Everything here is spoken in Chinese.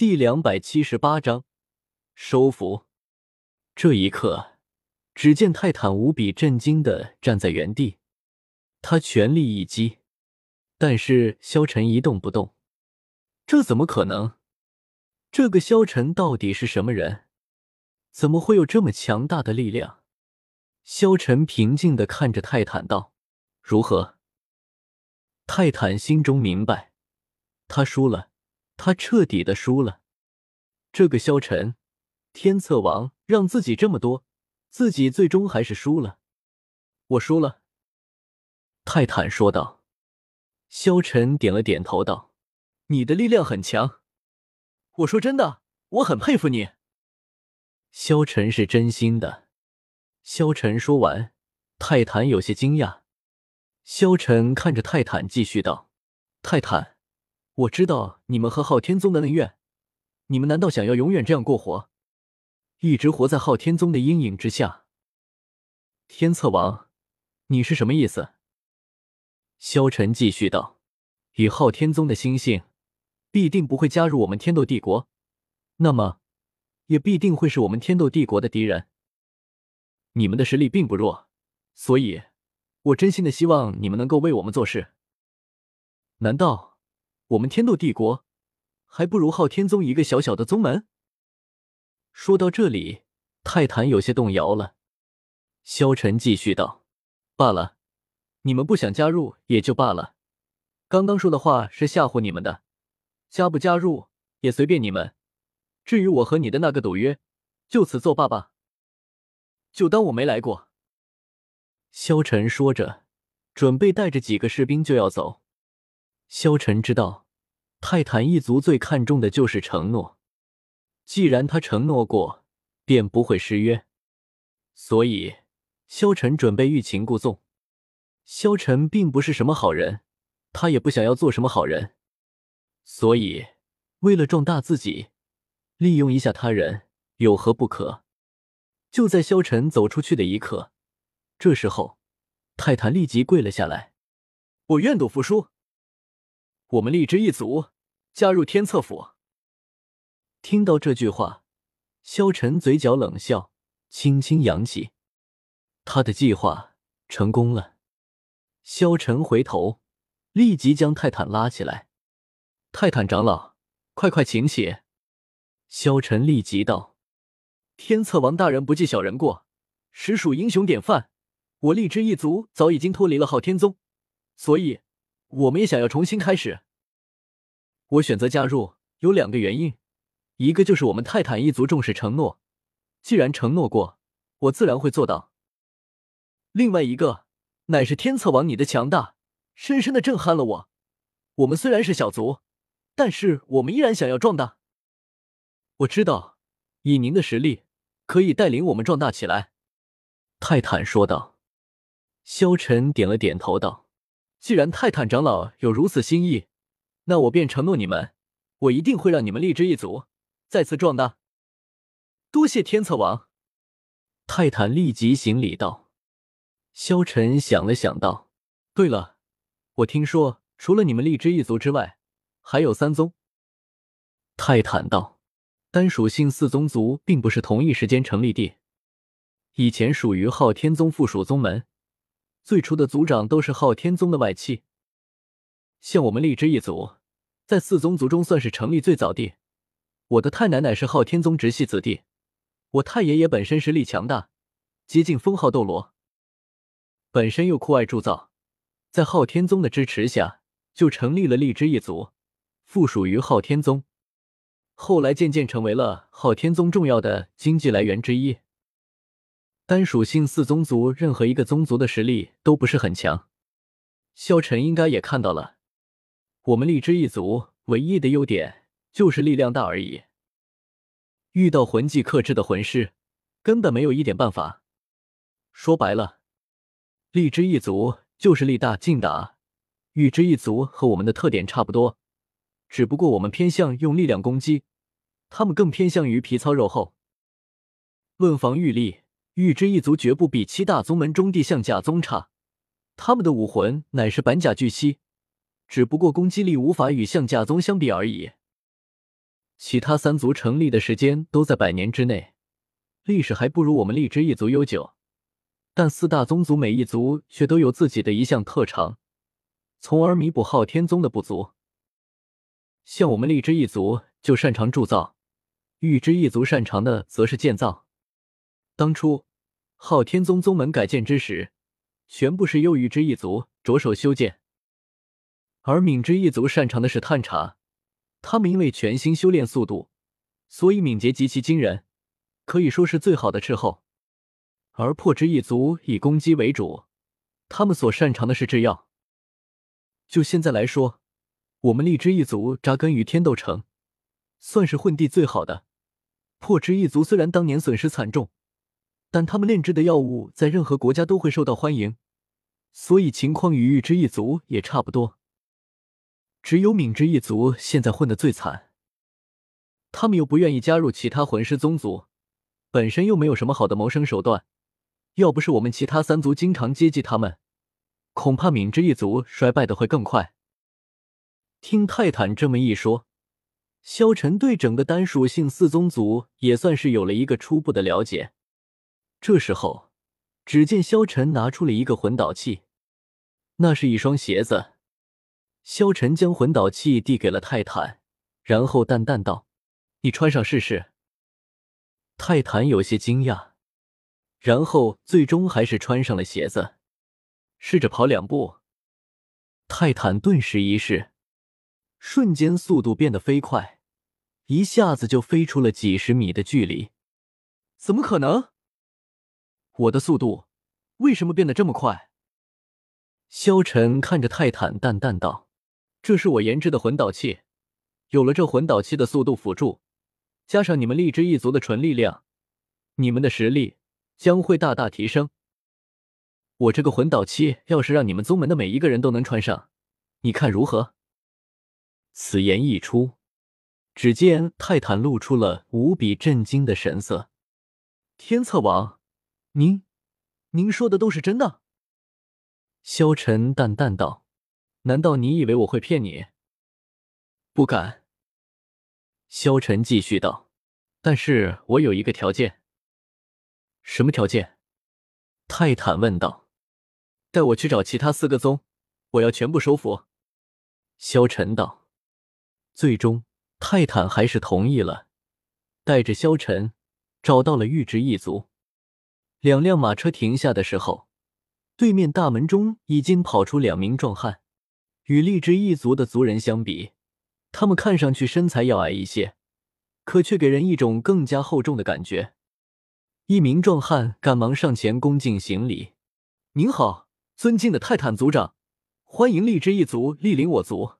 第两百七十八章收服。这一刻，只见泰坦无比震惊的站在原地，他全力一击，但是萧晨一动不动。这怎么可能？这个萧晨到底是什么人？怎么会有这么强大的力量？萧晨平静的看着泰坦道：“如何？”泰坦心中明白，他输了，他彻底的输了。这个萧晨，天策王让自己这么多，自己最终还是输了。我输了。泰坦说道。萧晨点了点头道：“你的力量很强，我说真的，我很佩服你。”萧晨是真心的。萧晨说完，泰坦有些惊讶。萧晨看着泰坦，继续道：“泰坦，我知道你们和昊天宗的恩怨，你们难道想要永远这样过活，一直活在昊天宗的阴影之下？”天策王，你是什么意思？萧晨继续道：“以昊天宗的心性，必定不会加入我们天斗帝国，那么，也必定会是我们天斗帝国的敌人。你们的实力并不弱，所以。”我真心的希望你们能够为我们做事。难道我们天斗帝国还不如昊天宗一个小小的宗门？说到这里，泰坦有些动摇了。萧晨继续道：“罢了，你们不想加入也就罢了。刚刚说的话是吓唬你们的，加不加入也随便你们。至于我和你的那个赌约，就此作罢吧，就当我没来过。”萧晨说着，准备带着几个士兵就要走。萧晨知道，泰坦一族最看重的就是承诺。既然他承诺过，便不会失约。所以，萧晨准备欲擒故纵。萧晨并不是什么好人，他也不想要做什么好人。所以，为了壮大自己，利用一下他人，有何不可？就在萧晨走出去的一刻。这时候，泰坦立即跪了下来：“我愿赌服输，我们立之一族加入天策府。”听到这句话，萧晨嘴角冷笑，轻轻扬起，他的计划成功了。萧晨回头，立即将泰坦拉起来：“泰坦长老，快快请起！”萧晨立即道：“天策王大人不计小人过，实属英雄典范。”我荔枝一族早已经脱离了昊天宗，所以我们也想要重新开始。我选择加入有两个原因，一个就是我们泰坦一族重视承诺，既然承诺过，我自然会做到。另外一个乃是天策王你的强大，深深的震撼了我。我们虽然是小族，但是我们依然想要壮大。我知道，以您的实力，可以带领我们壮大起来。”泰坦说道。萧晨点了点头，道：“既然泰坦长老有如此心意，那我便承诺你们，我一定会让你们立之一族再次壮大。多谢天策王。”泰坦立即行礼道。萧晨想了想，道：“对了，我听说除了你们立之一族之外，还有三宗。”泰坦道：“单属性四宗族并不是同一时间成立的，以前属于昊天宗附属宗门。”最初的族长都是昊天宗的外戚，像我们荔枝一族，在四宗族中算是成立最早的。我的太奶奶是昊天宗直系子弟，我太爷爷本身实力强大，接近封号斗罗，本身又酷爱铸造，在昊天宗的支持下，就成立了荔枝一族，附属于昊天宗，后来渐渐成为了昊天宗重要的经济来源之一。单属性四宗族，任何一个宗族的实力都不是很强。萧晨应该也看到了，我们荔枝一族唯一的优点就是力量大而已。遇到魂技克制的魂师，根本没有一点办法。说白了，荔枝一族就是力大劲打。玉之一族和我们的特点差不多，只不过我们偏向用力量攻击，他们更偏向于皮糙肉厚。论防御力。玉之一族绝不比七大宗门中地象甲宗差，他们的武魂乃是板甲巨蜥，只不过攻击力无法与象甲宗相比而已。其他三族成立的时间都在百年之内，历史还不如我们荔枝一族悠久。但四大宗族每一族却都有自己的一项特长，从而弥补昊天宗的不足。像我们荔枝一族就擅长铸造，玉之一族擅长的则是建造。当初昊天宗宗门改建之时，全部是右玉之一族着手修建，而敏之一族擅长的是探查。他们因为全新修炼速度，所以敏捷极其惊人，可以说是最好的斥候。而破之一族以攻击为主，他们所擅长的是制药。就现在来说，我们荔枝一族扎根于天斗城，算是混地最好的。破之一族虽然当年损失惨重，但他们炼制的药物在任何国家都会受到欢迎，所以情况与玉之一族也差不多。只有敏之一族现在混得最惨，他们又不愿意加入其他魂师宗族，本身又没有什么好的谋生手段。要不是我们其他三族经常接济他们，恐怕敏之一族衰败的会更快。听泰坦这么一说，萧晨对整个单属性四宗族也算是有了一个初步的了解。这时候，只见萧晨拿出了一个魂导器，那是一双鞋子。萧晨将魂导器递给了泰坦，然后淡淡道：“你穿上试试。”泰坦有些惊讶，然后最终还是穿上了鞋子，试着跑两步。泰坦顿时一试，瞬间速度变得飞快，一下子就飞出了几十米的距离。怎么可能？我的速度为什么变得这么快？萧晨看着泰坦，淡淡道。这是我研制的魂导器，有了这魂导器的速度辅助，加上你们荔枝一族的纯力量，你们的实力将会大大提升。我这个魂导器要是让你们宗门的每一个人都能穿上，你看如何？此言一出，只见泰坦露出了无比震惊的神色。天策王，您，您说的都是真的？萧晨淡淡道。难道你以为我会骗你？不敢。萧晨继续道：“但是我有一个条件。”什么条件？泰坦问道。“带我去找其他四个宗，我要全部收服。”萧晨道。最终，泰坦还是同意了，带着萧晨找到了玉之一族。两辆马车停下的时候，对面大门中已经跑出两名壮汉。与荔枝一族的族人相比，他们看上去身材要矮一些，可却给人一种更加厚重的感觉。一名壮汉赶忙上前恭敬行礼：“您好，尊敬的泰坦族长，欢迎荔枝一族莅临我族。”